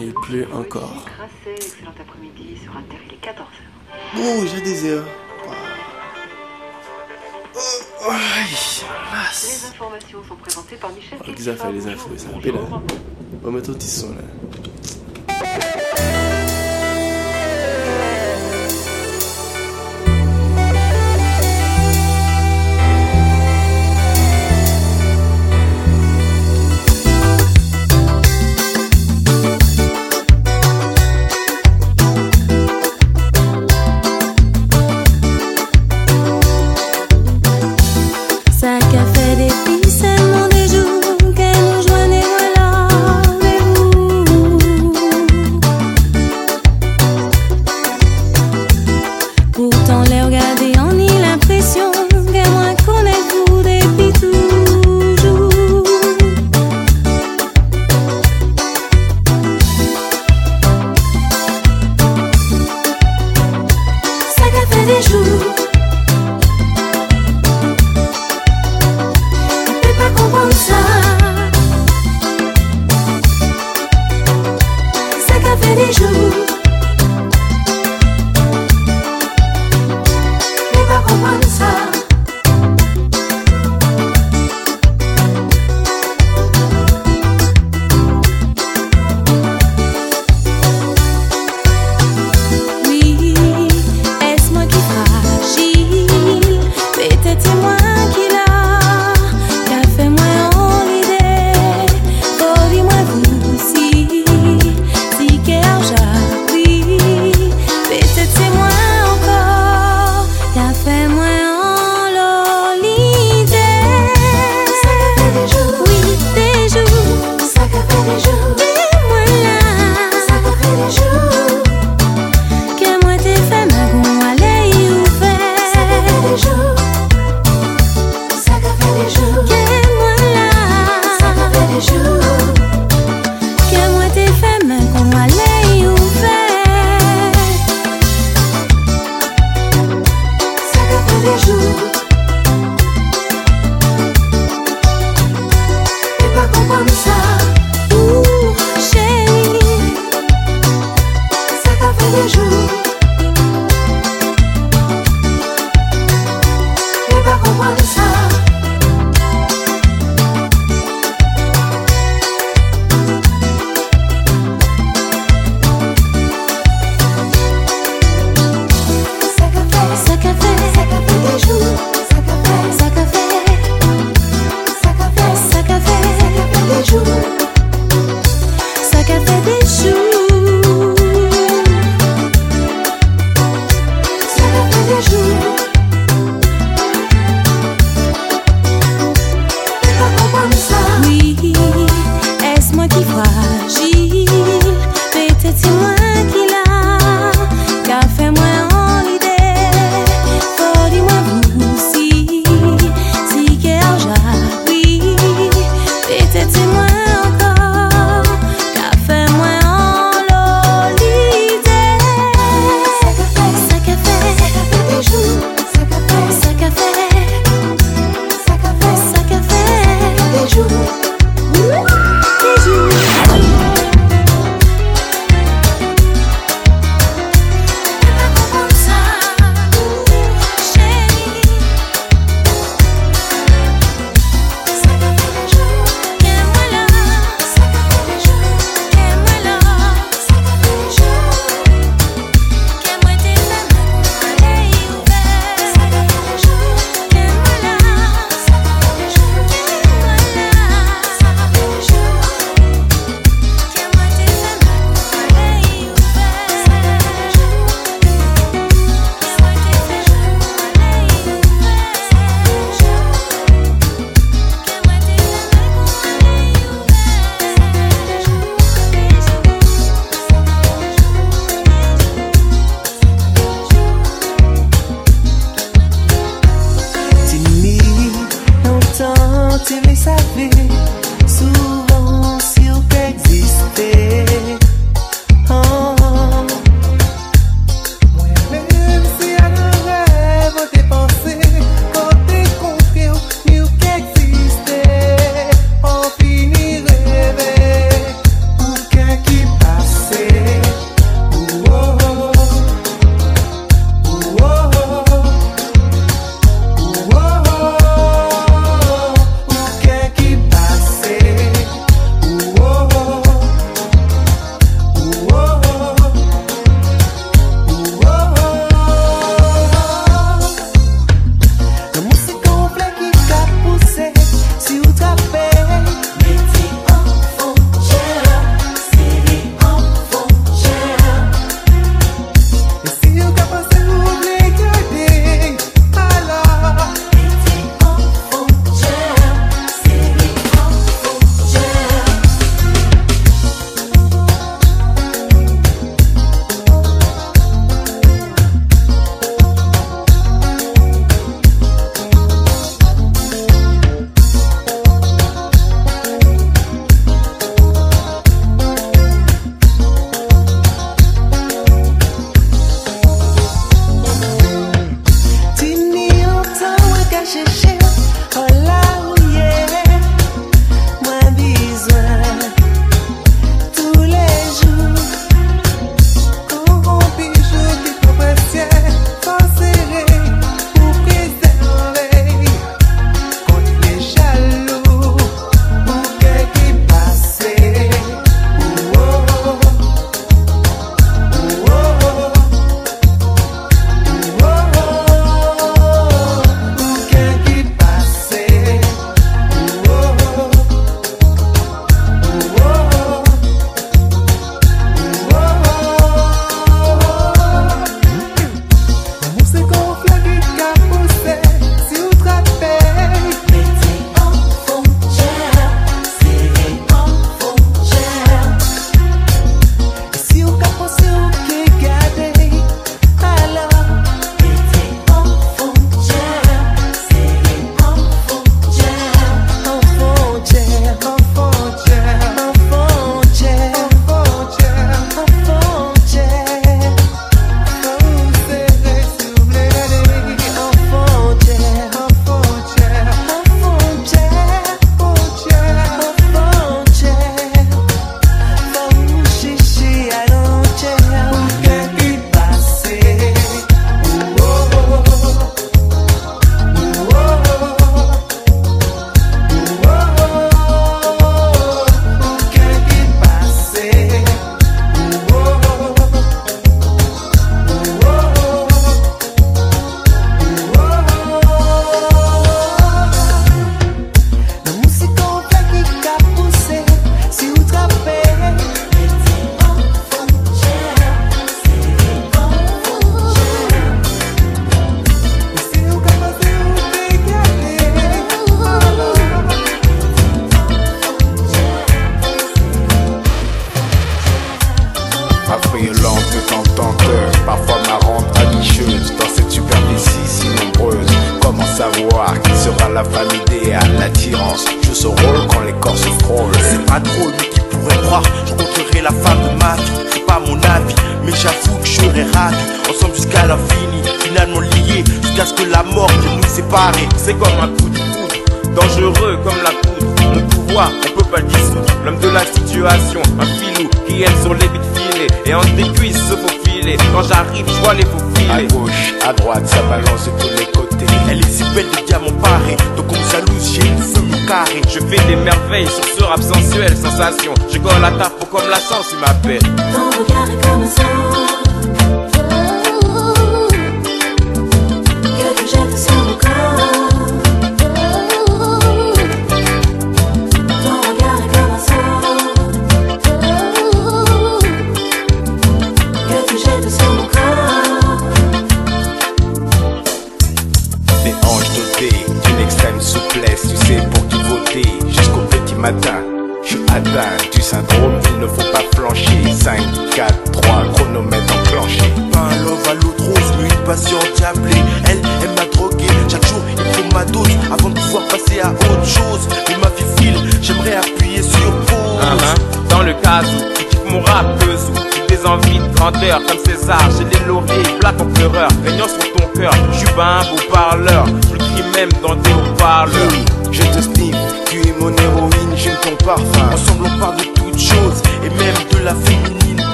il pleut encore. Oh, j'ai des heures. Oh, oh, les informations sont présentées par Michel. Oh, les affaires, les infos, ça appelle. On va mettre au tisson là.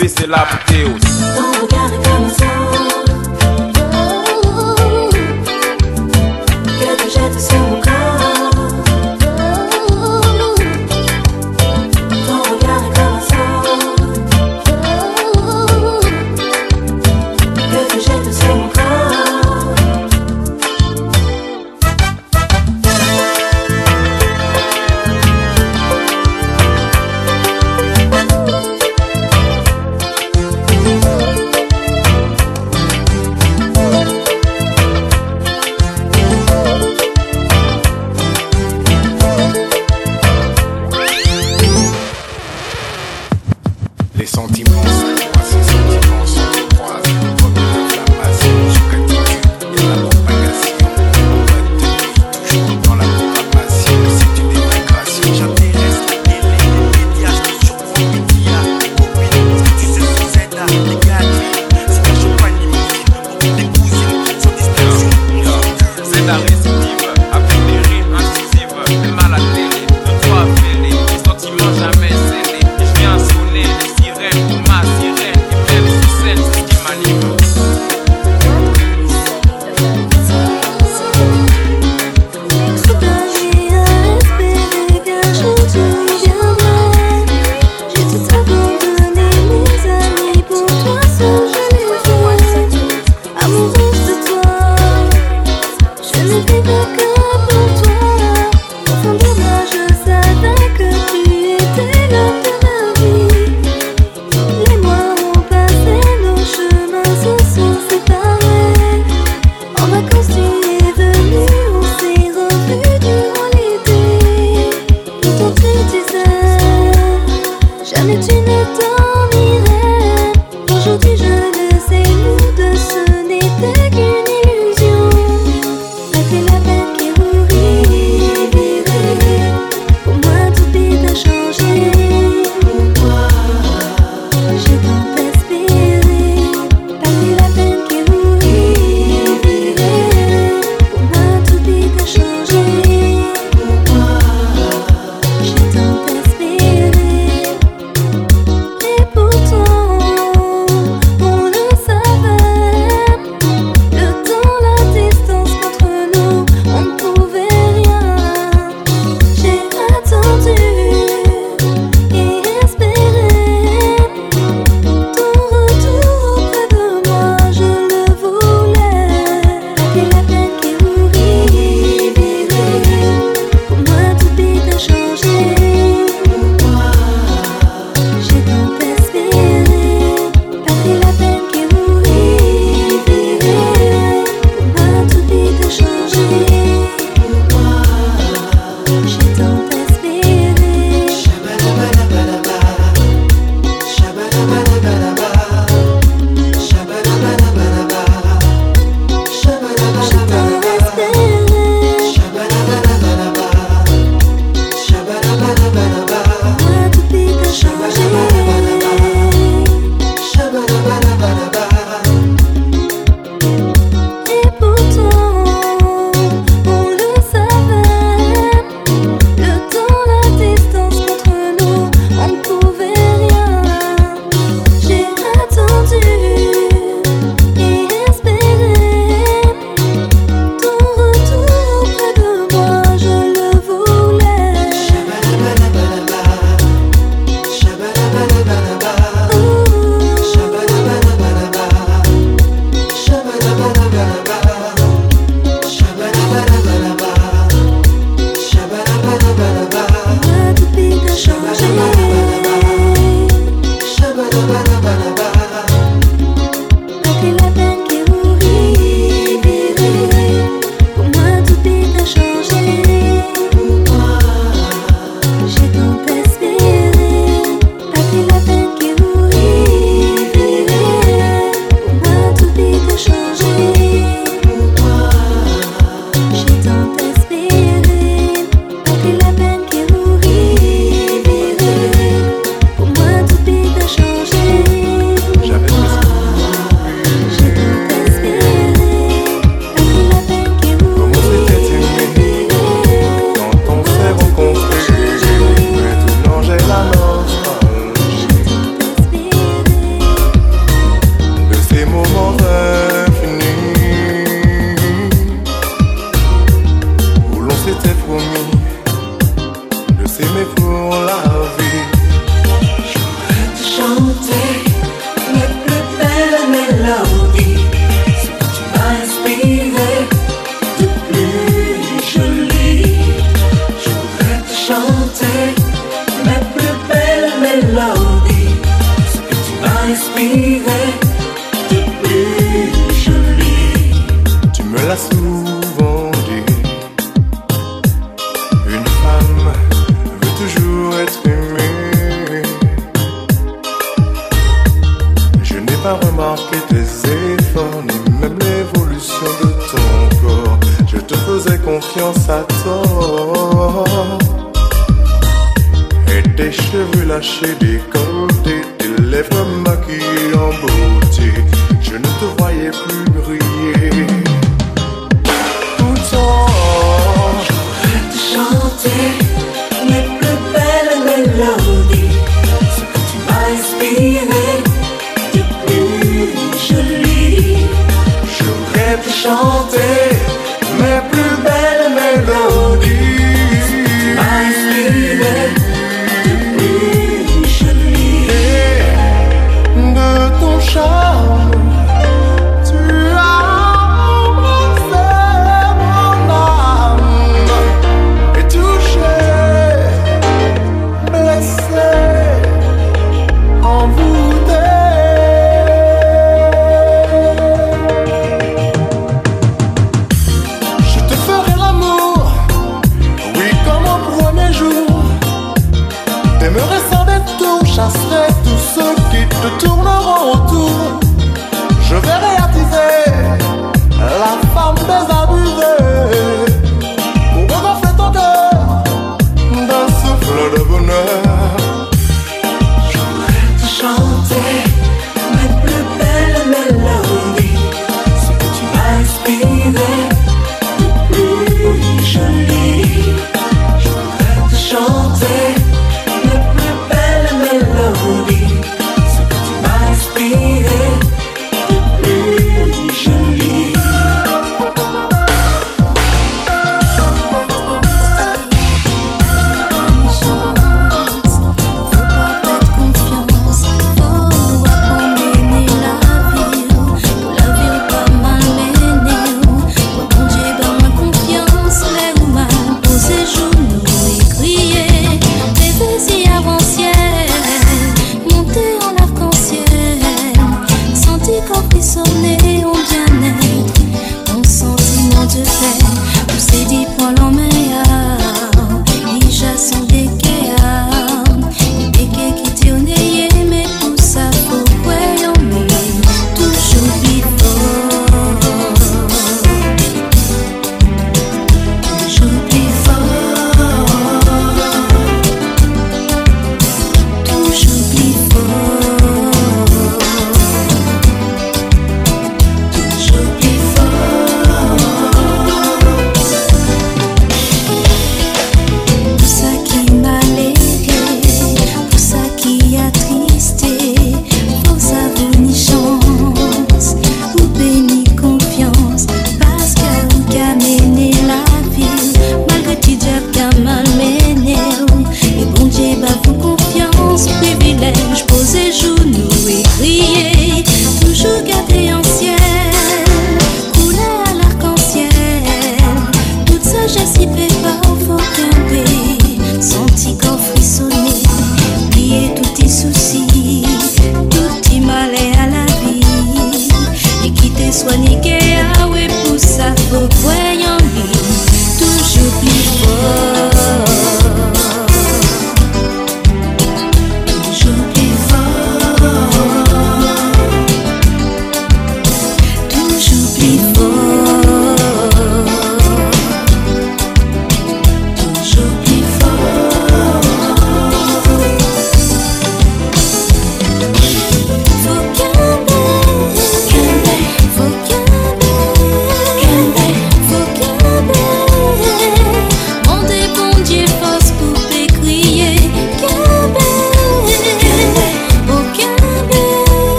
visser la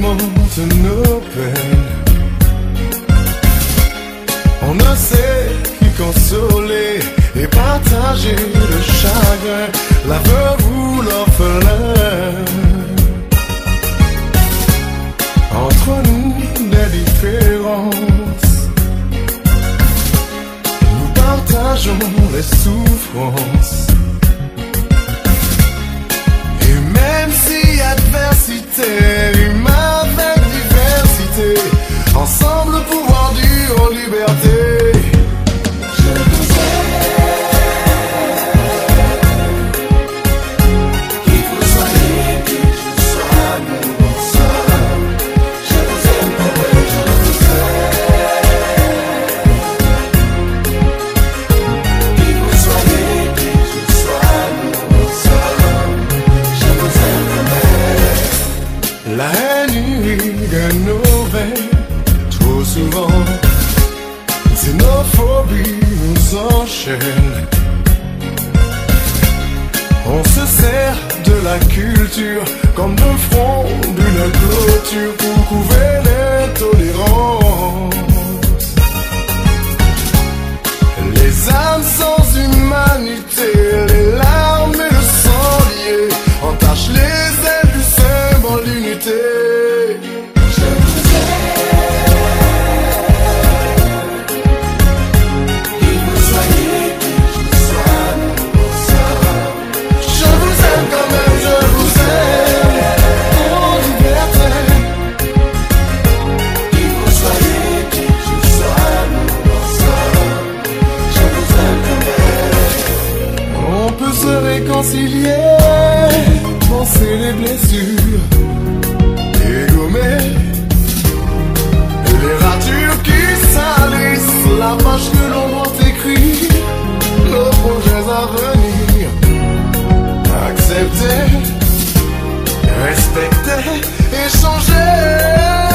moment open On ne sait qui consoler et partager le chagrin, la veuve ou l'orphelin. Entre nous, des différences, nous partageons les souffrances. Et même si adversité ensemble pouvoir dire en liberté. la culture Comme le front d'une clôture Pour couvrir l'intolérance Les âmes sans humanité respecter, respecter, échanger.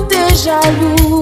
Déjà jaloux,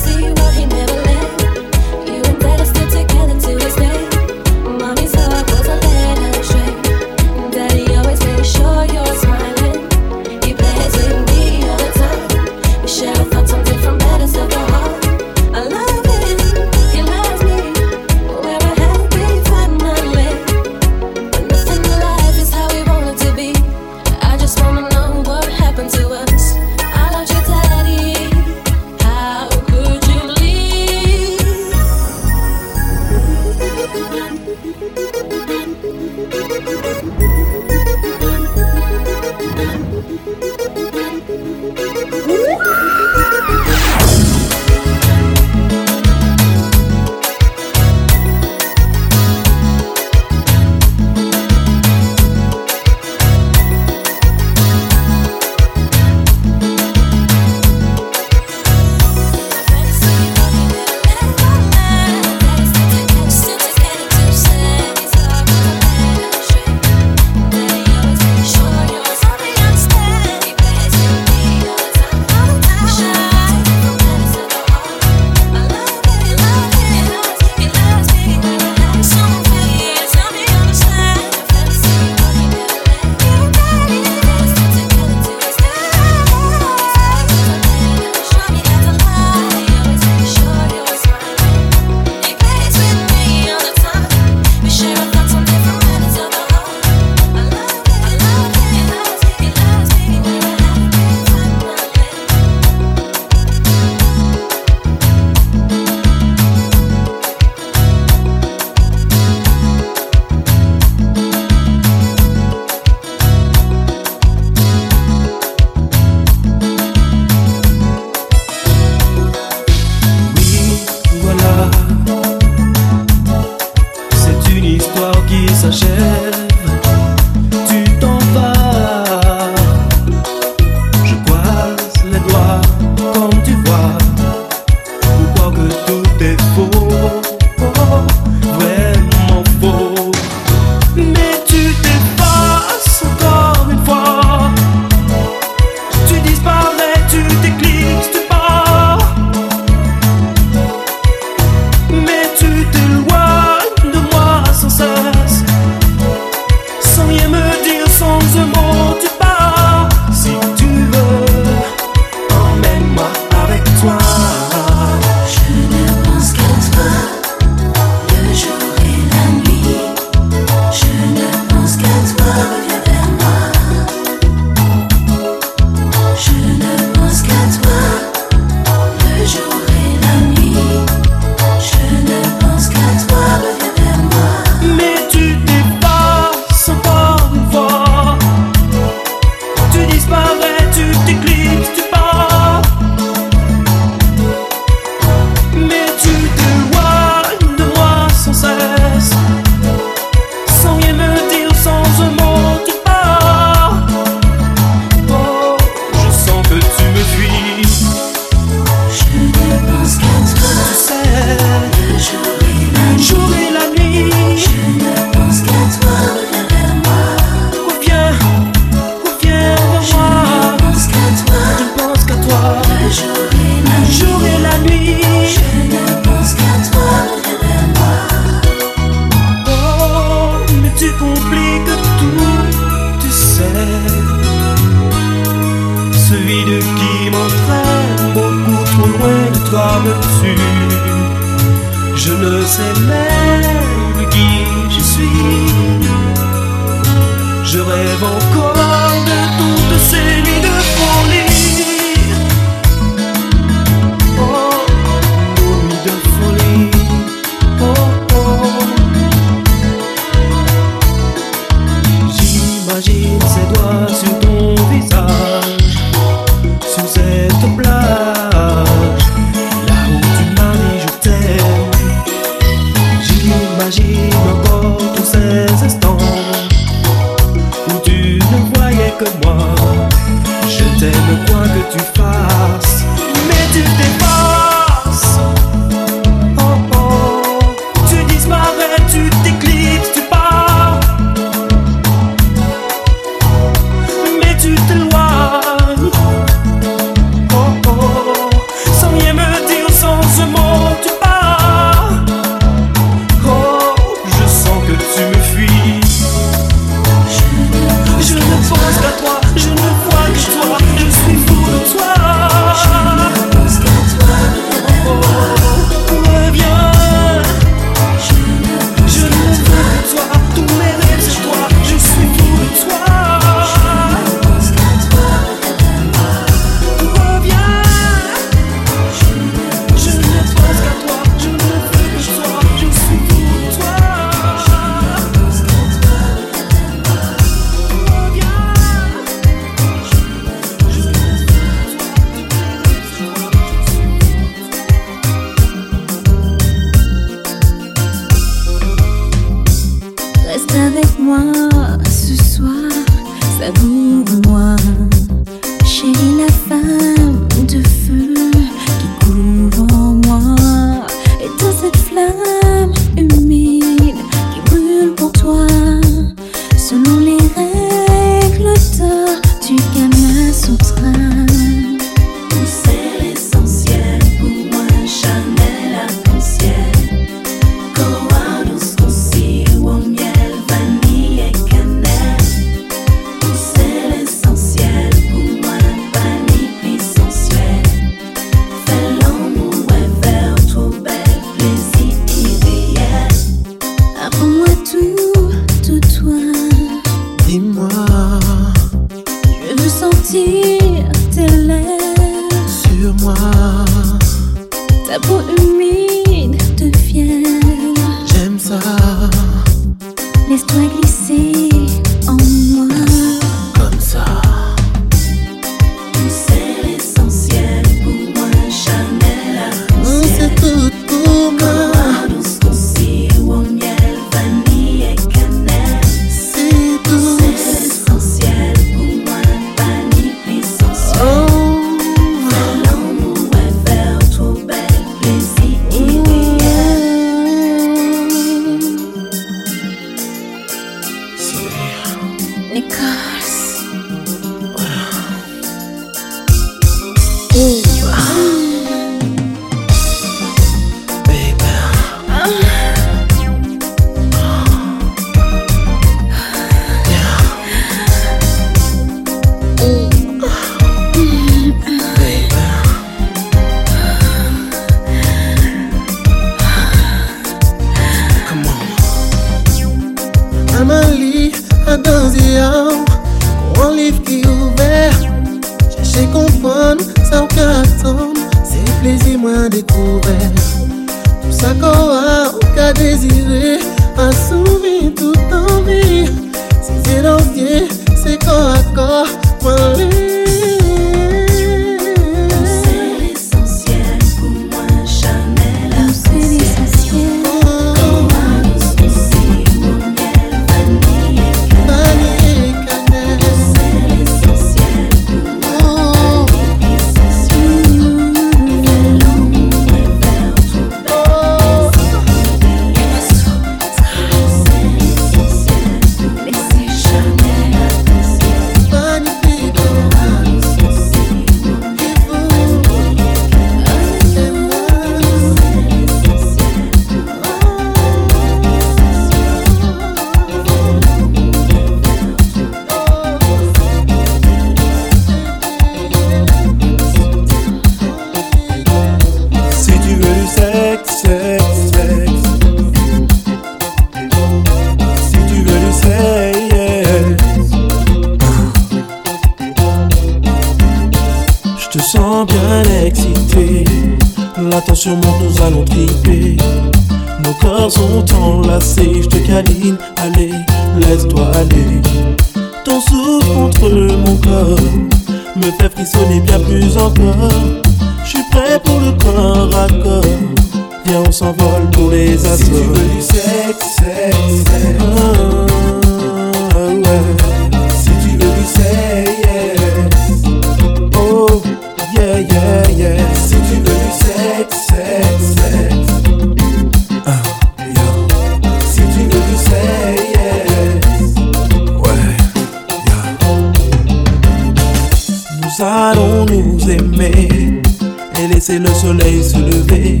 et laisser le soleil se lever.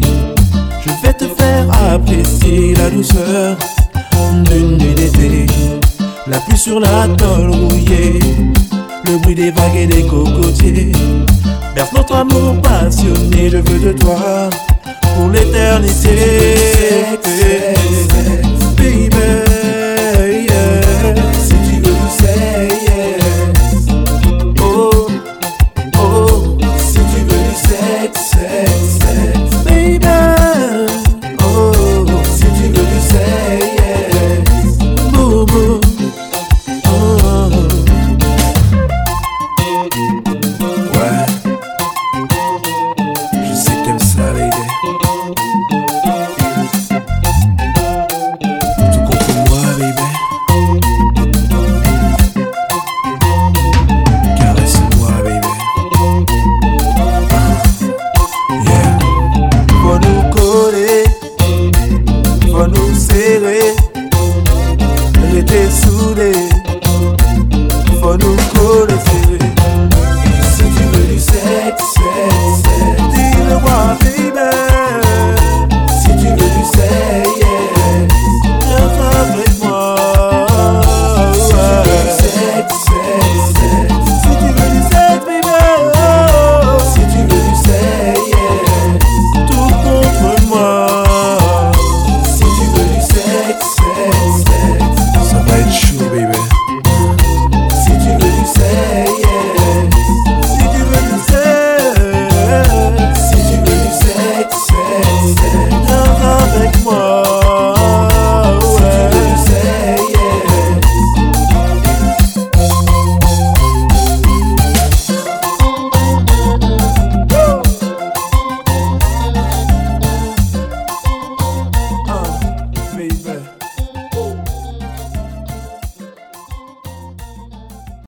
Je vais te faire apprécier la douceur d'une nuit d'été. La pluie sur la tôle rouillée, le bruit des vagues et des cocotiers. Berce notre amour passionné, je veux de toi pour l'éternité.